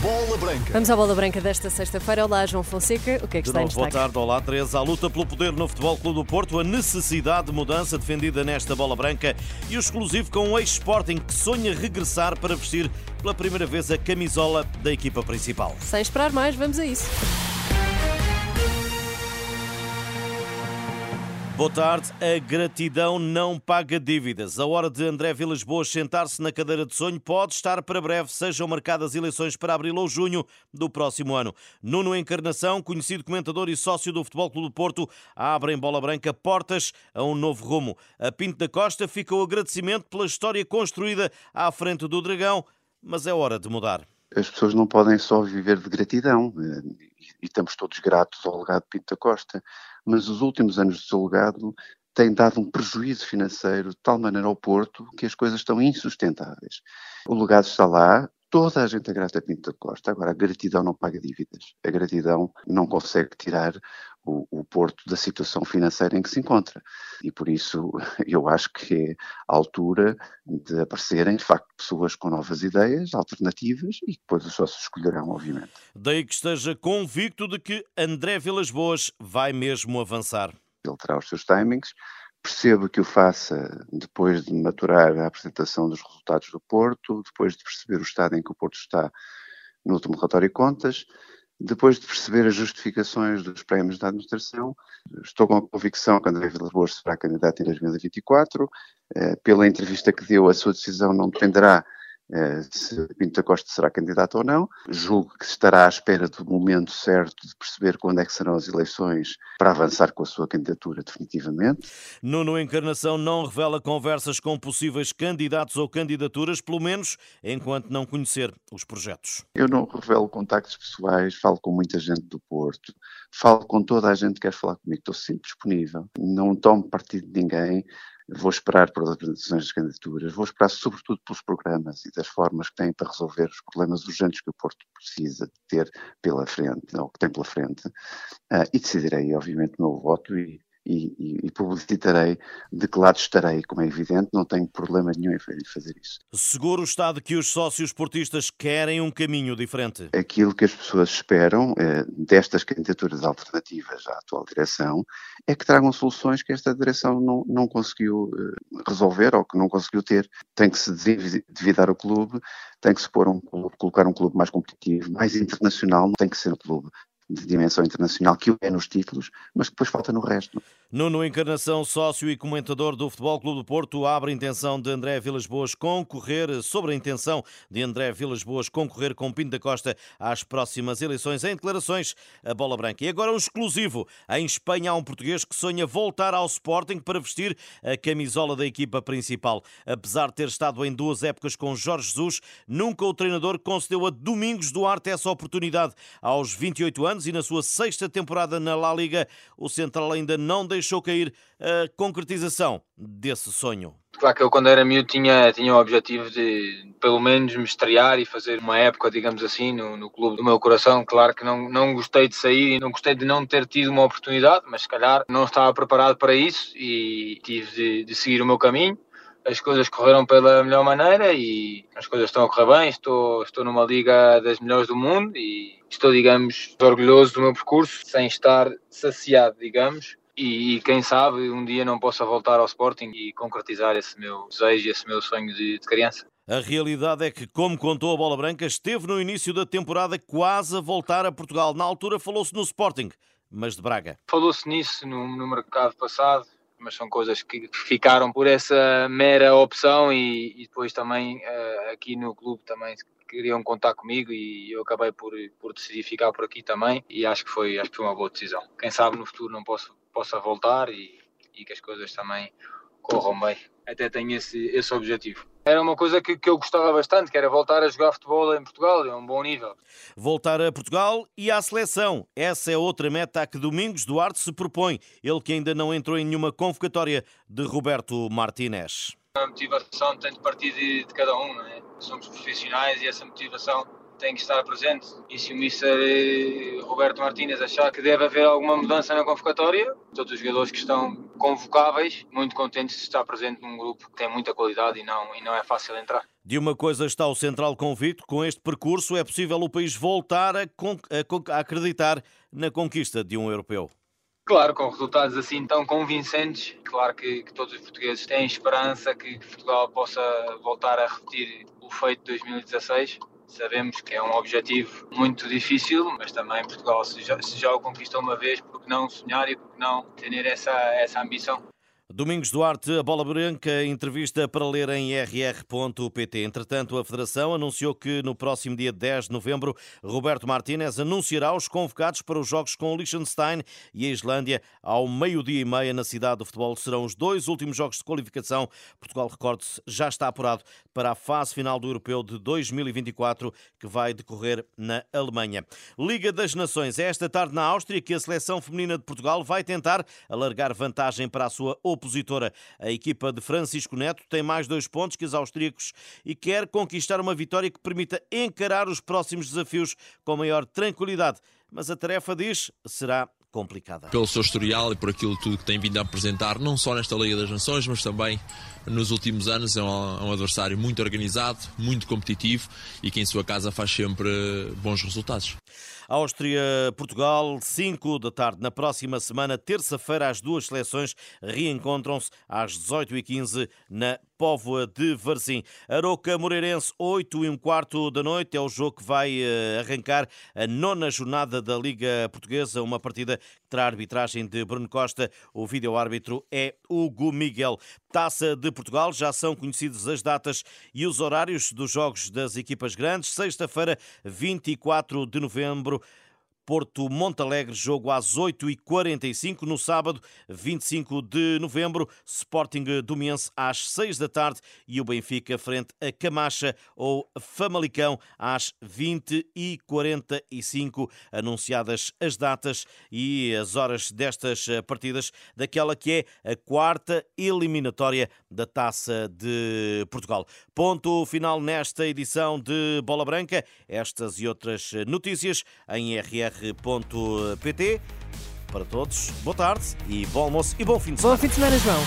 Bola Branca. Vamos à bola branca desta sexta-feira. Olá, João Fonseca. O que é que De está em novo, boa destaque? tarde, olá Teresa. A luta pelo poder no Futebol Clube do Porto, a necessidade de mudança defendida nesta bola branca e o exclusivo com o ex-Sporting que sonha regressar para vestir pela primeira vez a camisola da equipa principal. Sem esperar mais, vamos a isso. Boa tarde. A gratidão não paga dívidas. A hora de André Vilas Boas sentar-se na cadeira de sonho pode estar para breve, sejam marcadas eleições para abril ou junho do próximo ano. Nuno Encarnação, conhecido comentador e sócio do Futebol Clube do Porto, abre em bola branca portas a um novo rumo. A Pinto da Costa fica o agradecimento pela história construída à frente do Dragão, mas é hora de mudar. As pessoas não podem só viver de gratidão, eh, e estamos todos gratos ao legado de Pinto da Costa, mas os últimos anos do seu legado têm dado um prejuízo financeiro de tal maneira ao Porto que as coisas estão insustentáveis. O legado está lá, toda a gente é grata a Pinto da Costa, agora a gratidão não paga dívidas, a gratidão não consegue tirar o, o Porto da situação financeira em que se encontra. E por isso eu acho que é a altura de aparecerem, de facto, pessoas com novas ideias, alternativas, e depois os sócios escolherão, obviamente. Daí que esteja convicto de que André Vilas Boas vai mesmo avançar. Ele terá os seus timings. Percebo que o faça depois de maturar a apresentação dos resultados do Porto, depois de perceber o estado em que o Porto está no último relatório de contas, depois de perceber as justificações dos prémios da administração. Estou com a convicção que André Vilas Boas será candidato em 2024. Eh, Pela entrevista que deu, a sua decisão não dependerá se Pinto da Costa será candidato ou não. Julgo que estará à espera do momento certo de perceber quando é que serão as eleições para avançar com a sua candidatura definitivamente. Nuno Encarnação não revela conversas com possíveis candidatos ou candidaturas, pelo menos enquanto não conhecer os projetos. Eu não revelo contactos pessoais, falo com muita gente do Porto, falo com toda a gente que quer falar comigo, estou sempre disponível, não tomo partido de ninguém, vou esperar pelas apresentações das candidaturas, vou esperar sobretudo pelos programas e das formas que têm para resolver os problemas urgentes que o Porto precisa ter pela frente, ou que tem pela frente, ah, e decidirei, obviamente, o meu voto e, e, e- e publicitarei de que lado estarei, como é evidente, não tenho problema nenhum em fa- em fazer isso. Seguro está de que os sócios portistas querem um caminho diferente. aquilo que as pessoas esperam eh, destas candidaturas alternativas à atual direção é que tragam soluções que esta direção não, não conseguiu eh, resolver ou que não conseguiu ter. Tem que se desendividar o clube, tem que se pôr um colocar um clube mais competitivo, mais internacional, não tem que ser um clube de dimensão internacional, que o é nos títulos, mas que depois falta no resto. Nuno Encarnação, sócio e comentador do Futebol Clube do Porto, abre a intenção de André Vilas Boas concorrer, sobre a intenção de André Vilas Boas concorrer com Pinto da Costa às próximas eleições em declarações a bola branca. E agora um exclusivo. Em Espanha há um português que sonha voltar ao Sporting para vestir a camisola da equipa principal. Apesar de ter estado em duas épocas com Jorge Jesus, nunca o treinador concedeu a Domingos Duarte essa oportunidade. Aos 28 anos e na sua sexta temporada na La Liga, o Central ainda não deixou cair a concretização desse sonho. Claro que eu quando era miúdo tinha, tinha o objetivo de pelo menos me estrear e fazer uma época, digamos assim, no, no clube do meu coração. Claro que não, não gostei de sair e não gostei de não ter tido uma oportunidade, mas se calhar não estava preparado para isso e tive de, de seguir o meu caminho. As coisas correram pela melhor maneira e as coisas estão a correr bem. Estou, estou numa liga das melhores do mundo e estou, digamos, orgulhoso do meu percurso, sem estar saciado, digamos e, e quem sabe um dia não possa voltar ao Sporting e concretizar esse meu desejo e esse meu sonho de, de criança. A realidade é que, como contou a Bola Branca, esteve no início da temporada quase a voltar a Portugal. Na altura falou-se no Sporting, mas de Braga. Falou-se nisso no, no mercado passado, mas são coisas que ficaram por essa mera opção e, e depois também uh, aqui no clube também queriam contar comigo e eu acabei por, por decidir ficar por aqui também e acho que foi, acho que foi uma boa decisão. Quem sabe no futuro não posso, possa voltar e, e que as coisas também corram bem. Até tenho esse, esse objetivo. Era uma coisa que, que eu gostava bastante, que era voltar a jogar futebol em Portugal, é um bom nível. Voltar a Portugal e à seleção. Essa é outra meta a que Domingos Duarte se propõe. Ele que ainda não entrou em nenhuma convocatória de Roberto Martínez. A motivação tem de partir de, de cada um, não é? Somos profissionais e essa motivação tem que estar presente. E se o Mister eh, Roberto Martínez achar que deve haver alguma mudança na convocatória, todos os jogadores que estão convocáveis, muito contentes de estar presente num grupo que tem muita qualidade e não, e não é fácil entrar. De uma coisa está o Central convicto: com este percurso é possível o país voltar a, a, a acreditar na conquista de um europeu. Claro, com resultados assim tão convincentes, claro que, que todos os portugueses têm esperança que, que Portugal possa voltar a repetir o feito de 2016. Sabemos que é um objetivo muito difícil, mas também Portugal, se já, se já o conquistou uma vez, por que não sonhar e por que não ter essa, essa ambição? Domingos Duarte, a bola branca, entrevista para ler em rr.pt. Entretanto, a Federação anunciou que no próximo dia 10 de novembro, Roberto Martínez anunciará os convocados para os jogos com o Liechtenstein e a Islândia ao meio-dia e meia na cidade do futebol. Serão os dois últimos jogos de qualificação. Portugal, recorde-se, já está apurado para a fase final do Europeu de 2024, que vai decorrer na Alemanha. Liga das Nações, é esta tarde na Áustria que a seleção feminina de Portugal vai tentar alargar vantagem para a sua opositora. A equipa de Francisco Neto tem mais dois pontos que os austríacos e quer conquistar uma vitória que permita encarar os próximos desafios com maior tranquilidade. Mas a tarefa, diz, será complicada. Pelo seu historial e por aquilo tudo que tem vindo a apresentar, não só nesta Liga das Nações, mas também nos últimos anos. É um, é um adversário muito organizado, muito competitivo e que em sua casa faz sempre bons resultados. Áustria-Portugal, 5 da tarde. Na próxima semana, terça-feira, as duas seleções reencontram-se às 18h15 na Póvoa de Varzim. Aroca Moreirense, 8 e um quarto da noite. É o jogo que vai eh, arrancar a nona jornada da Liga Portuguesa. Uma partida que terá arbitragem de Bruno Costa. O vídeo-árbitro é Hugo Miguel. Taça de Portugal, já são conhecidos as datas e os horários dos jogos das equipas grandes. Sexta-feira, 24 de novembro. Porto Montalegre, jogo às 8h45. No sábado, 25 de novembro, Sporting Domiense às 6 da tarde e o Benfica frente a Camacha ou Famalicão às 20h45. Anunciadas as datas e as horas destas partidas daquela que é a quarta eliminatória da Taça de Portugal. Ponto final nesta edição de Bola Branca. Estas e outras notícias em RR rr.pt. Para todos, boa tarde e bom almoço e bom fim de semana. Bom fim de semana, João.